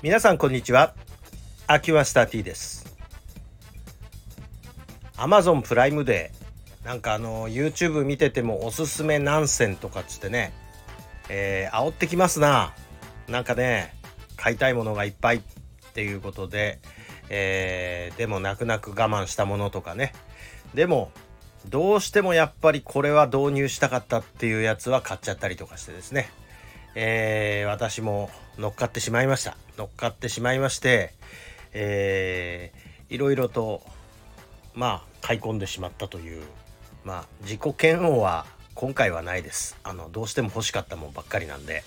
皆さんこんにちは。アキュアスター T です。Amazon プライムデーなんかあの YouTube 見ててもおすすめ何選とかっつってねえー、煽ってきますな。なんかね買いたいものがいっぱいっていうことで、えー、でも泣く泣く我慢したものとかね。でもどうしてもやっぱりこれは導入したかったっていうやつは買っちゃったりとかしてですね、えー、私も乗っかってしまいました。乗っかってしまいまして、えー、いろいろとまあ買い込んでしまったというまあ自己嫌悪は今回はないです。あのどうしても欲しかったもんばっかりなんで。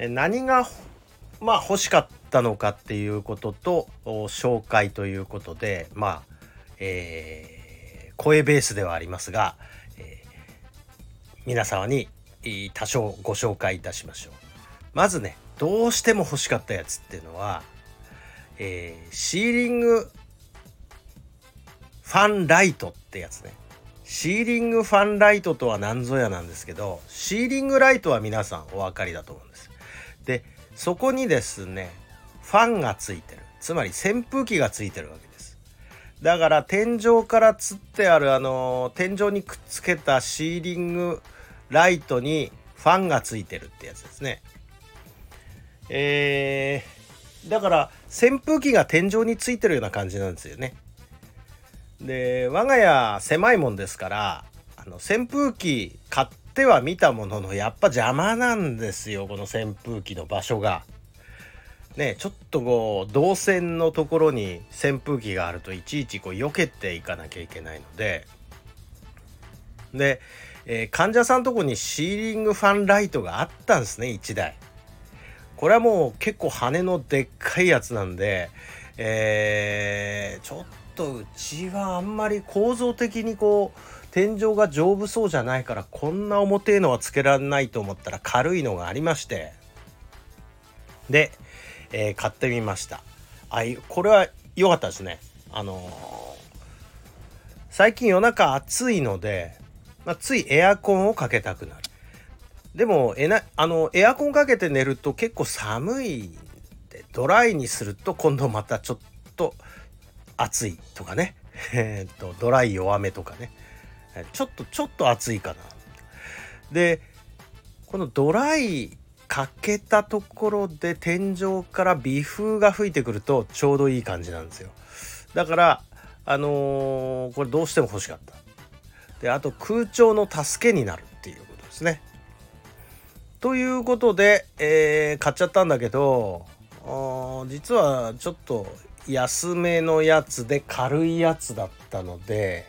何がまあ欲しかったのかっていうことと紹介ということでまあえー声ベースではありますが、えー、皆様に多少ご紹介いたしましょう。まずね、どうしても欲しかったやつっていうのは、えー、シーリングファンライトってやつね。シーリングファンライトとは何ぞやなんですけど、シーリングライトは皆さんお分かりだと思うんです。で、そこにですね、ファンがついてる。つまり扇風機がついてるわけですだから天井からつってあるあの天井にくっつけたシーリングライトにファンがついてるってやつですね。えー、だから扇風機が天井についてるような感じなんですよね。で我が家狭いもんですからあの扇風機買っては見たもののやっぱ邪魔なんですよこの扇風機の場所が。ねちょっとこう動線のところに扇風機があるといちいちこう避けていかなきゃいけないのでで、えー、患者さんとこにシーリングファンライトがあったんですね1台。これはもう結構羽のでっかいやつなんで、えー、ちょっとうちはあんまり構造的にこう天井が丈夫そうじゃないからこんな重てえのはつけられないと思ったら軽いのがありまして。でえー、買ってみました。あこれは良かったですね。あのー、最近夜中暑いので、まあ、ついエアコンをかけたくなる。でもえなあのエアコンかけて寝ると結構寒いでドライにすると今度またちょっと暑いとかね。えっとドライ弱めとかね。ちょっとちょっと暑いかな。でこのドライかけたところで天井から微風が吹いてくるとちょうどいい感じなんですよ。だからあのー、これどうしても欲しかった。であと空調の助けになるっていうことですね。ということで、えー、買っちゃったんだけど実はちょっと安めのやつで軽いやつだったので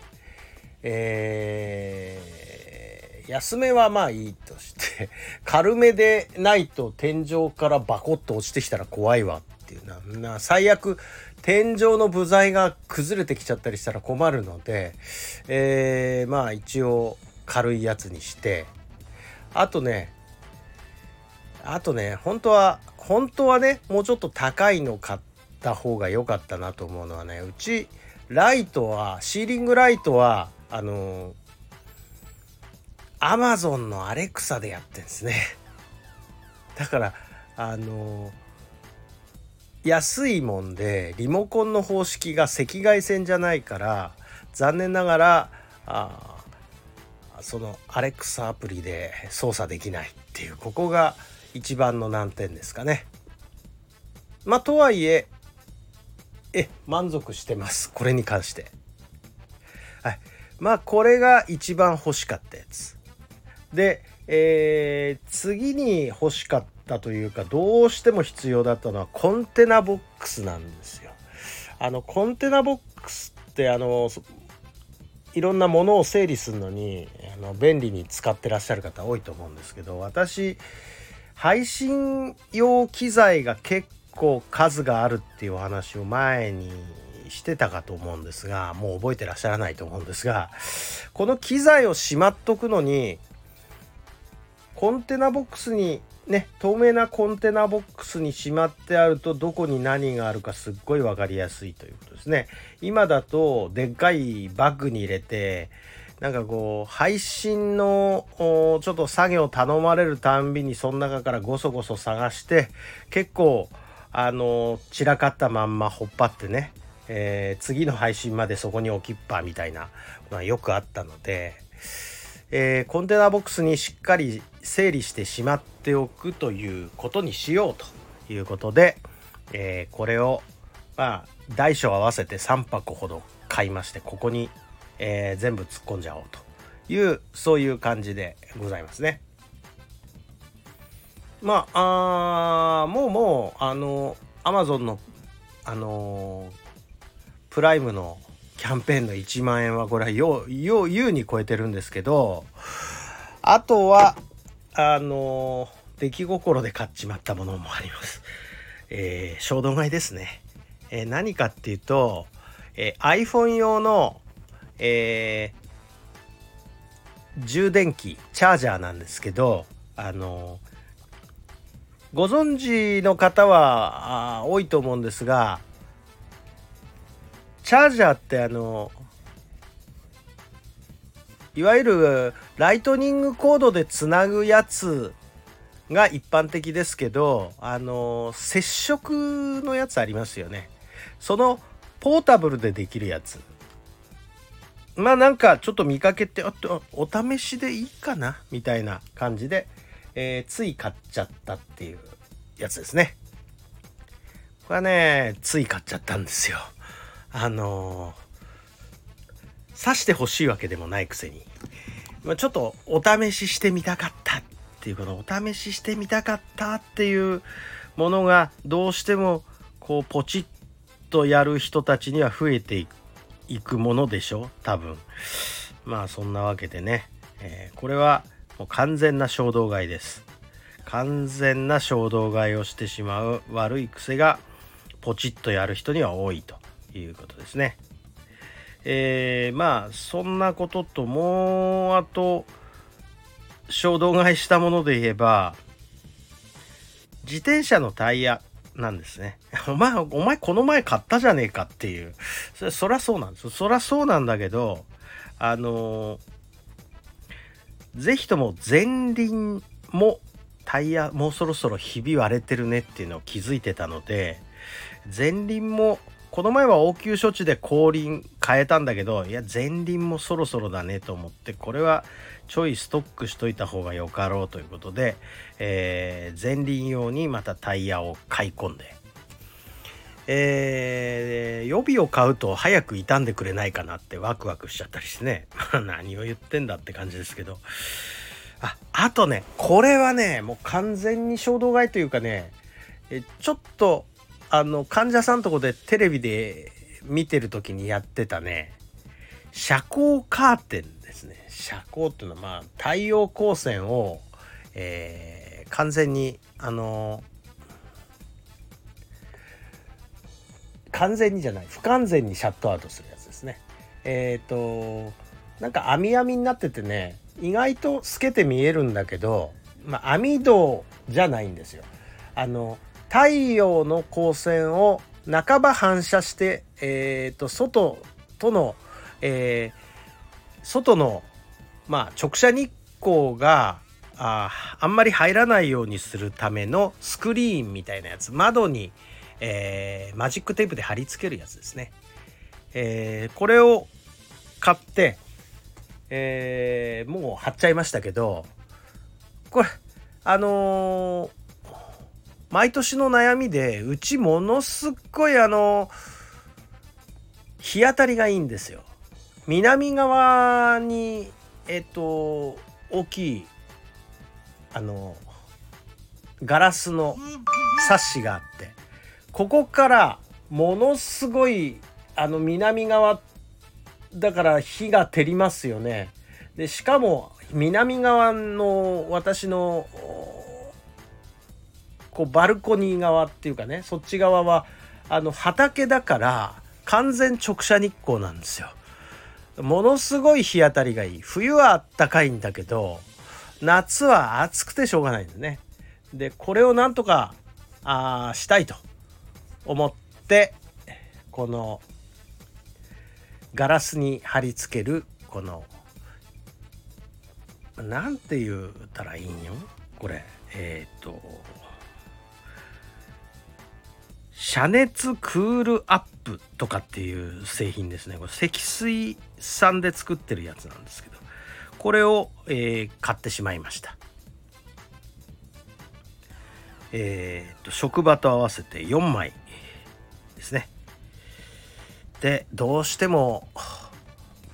えー安めはまあいいとして軽めでないと天井からバコッと落ちてきたら怖いわっていうな最悪天井の部材が崩れてきちゃったりしたら困るので、えー、まあ一応軽いやつにしてあとねあとね本当は本当はねもうちょっと高いの買った方が良かったなと思うのはねうちライトはシーリングライトはあのアマゾンのアレクサでやってんですね。だから、あの安いもんでリモコンの方式が赤外線じゃないから残念ながらあそのアレックサアプリで操作できないっていうここが一番の難点ですかね。まあとはいええ満足してますこれに関して。はい、まあこれが一番欲しかったやつ。で、えー、次に欲しかっったというかどうしても必要だったのはコンテナボックスなんですよ。あのコンテナボックスってあのいろんなものを整理するのにあの便利に使ってらっしゃる方多いと思うんですけど私配信用機材が結構数があるっていうお話を前にしてたかと思うんですがもう覚えてらっしゃらないと思うんですがこの機材をしまっとくのにコンテナボックスにね透明なコンテナボックスにしまってあるとどこに何があるかすっごい分かりやすいということですね。今だとでっかいバッグに入れてなんかこう配信のちょっと作業頼まれるたんびにその中からごそごそ探して結構あの散らかったまんまほっぱってね、えー、次の配信までそこに置きっぱみたいなのはよくあったので、えー、コンテナボックスにしっかり整理してしまっておくということにしようということで、えー、これをまあ大小合わせて3箱ほど買いましてここに、えー、全部突っ込んじゃおうというそういう感じでございますね。まああもうもうあのアマゾンのあのプライムのキャンペーンの1万円はこれはよう優に超えてるんですけどあとはあの出来心で買っちまったものもあります。えー、衝動買いですね。えー、何かっていうと、えー、iPhone 用の、え、充電器チャージャーなんですけどあのご存知の方は多いと思うんですがチャージャーってあのいわゆるライトニングコードでつなぐやつが一般的ですけどあの接触のやつありますよね。そのポータブルでできるやつ。まあなんかちょっと見かけてお試しでいいかな？みたいな感じで、えー、つい買っちゃったっていうやつですね。これはねつい買っちゃったんですよ。あのー、刺してほしいわけでもないくせに、まあ、ちょっとお試ししてみたかったっていうこのお試ししてみたかったっていうものがどうしてもこうポチッとやる人たちには増えていくものでしょ？多分。まあそんなわけでね、えー、これはもう完全な衝動買いです。完全な衝動買いをしてしまう悪い癖がポチッとやる人には多いと。いうことですね。えー、まあそんなことともうあと衝動買いしたもので言えば自転車のタイヤなんですね。お前、お前この前買ったじゃねえかっていう。それ、そりゃそうなんです。そりゃそうなんだけど、あのー、ぜひとも前輪もタイヤもうそろそろひび割れてるねっていうのを気づいてたので、前輪もこの前は応急処置で後輪変えたんだけどいや前輪もそろそろだねと思ってこれはちょいストックしといた方がよかろうということで、えー、前輪用にまたタイヤを買い込んで、えー、予備を買うと早く傷んでくれないかなってワクワクしちゃったりしてね。何を言ってんだって感じですけど。ああとねこれはねもう完全に衝動買いというかねちょっとあの患者さんとこでテレビで見てる時にやってたね遮光カーテンですね。遮光っていうのはまあ太陽光線を、えー、完全にあの完全にじゃない不完全にシャットアウトするやつですね。えっ、ー、となんか網網になっててね意外と透けて見えるんだけど、まあ、網戸じゃないんですよ。あの太陽の光線を半ば反射して、えーと、外との、えー、外の、まあ、直射日光がああんまり入らないようにするためのスクリーンみたいなやつ窓に、えー、マジックテープで貼り付けるやつですね。えー、これを買って、えー、もう貼っちゃいましたけどこれあのー毎年の悩みでうちものすっごいあの日当たりがいいんですよ。南側にえっと大きいあのガラスのサッシがあってここからものすごいあの南側だから火が照りますよね。でしかも南側の私のこうバルコニー側っていうかねそっち側はあの畑だから完全直射日光なんですよ。ものすごい日当たりがいい冬はあったかいんだけど夏は暑くてしょうがないんですね。でこれをなんとかあしたいと思ってこのガラスに貼り付けるこのなんて言ったらいいんよこれえっ、ー、と遮熱クールアップとかっていう製品ですね。これ積水酸で作ってるやつなんですけど。これを、えー、買ってしまいました。えーと、職場と合わせて4枚ですね。でどうしても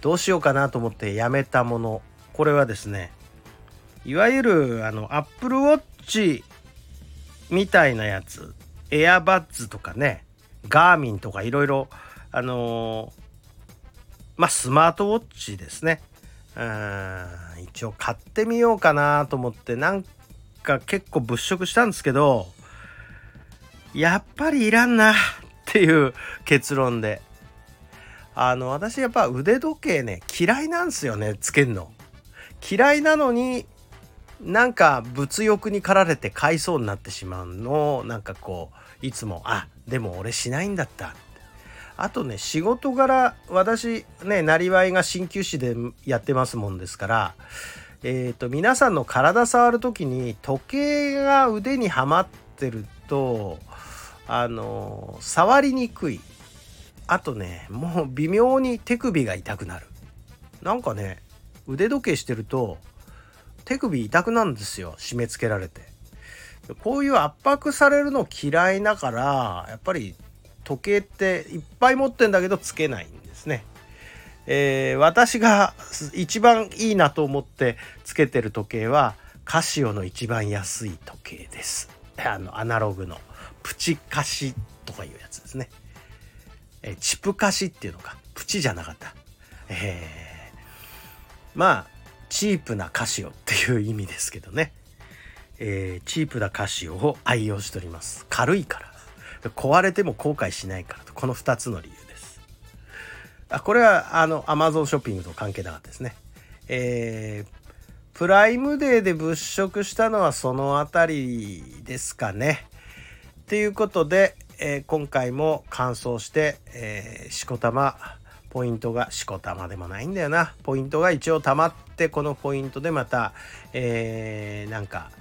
どうしようかなと思ってやめたもの。これはですねいわゆるあのアップルウォッチみたいなやつエアバッズとかねガーミンとかいろいろあのー、まあスマートウォッチですね。うん一応買ってみようかなと思ってなんか結構物色したんですけどやっぱりいらんなっていう結論で。あの私やっぱ腕時計ね嫌いなんですよねつけんの。嫌いなのになんか物欲に駆られて買いそうになってしまうのをなんかこういつもあでも俺しないんだった。あとね仕事柄私ねなりわいが鍼灸師でやってますもんですからえっ、ー、と皆さんの体触る時に時計が腕にはまってるとあの触りにくい。あとねもう微妙に手首が痛くなる。なんかね腕時計してると手首痛くなんですよ締め付けられてこういう圧迫されるの嫌いだからやっぱり時計っていっぱい持ってんだけどつけないんですね。えー、私が一番いいなと思ってつけてる時計はカシオの一番安い時計です。あのアナログのプチカシとかいうやつですね。えー、チプカシっていうのかプチじゃなかった。えー、まあチープなカシオっていう意味ですけどね。えー、チープなカシオを愛用しております。軽いから。壊れても後悔しないからとこの2つの理由ですあこれはあの Amazon ショッピングと関係なかったですねえー、プライムデーで物色したのはその辺りですかねということで、えー、今回も完走して、えー、しこたまポイントがしこたまでもないんだよなポイントが一応たまってこのポイントでまた、えー、なんか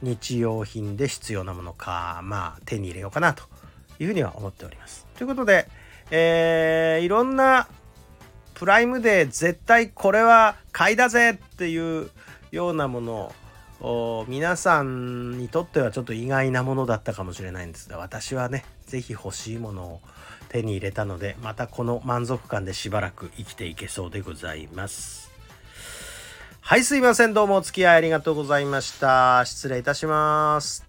日用品で必要なものかまあ手に入れようかなというふうには思っております。ということで、えー、いろんなプライムデー絶対これは買いだぜっていうようなものを皆さんにとってはちょっと意外なものだったかもしれないんですが私はね是非欲しいものを手に入れたのでまたこの満足感でしばらく生きていけそうでございます。はいすいませんどうもお付き合いありがとうございました失礼いたします。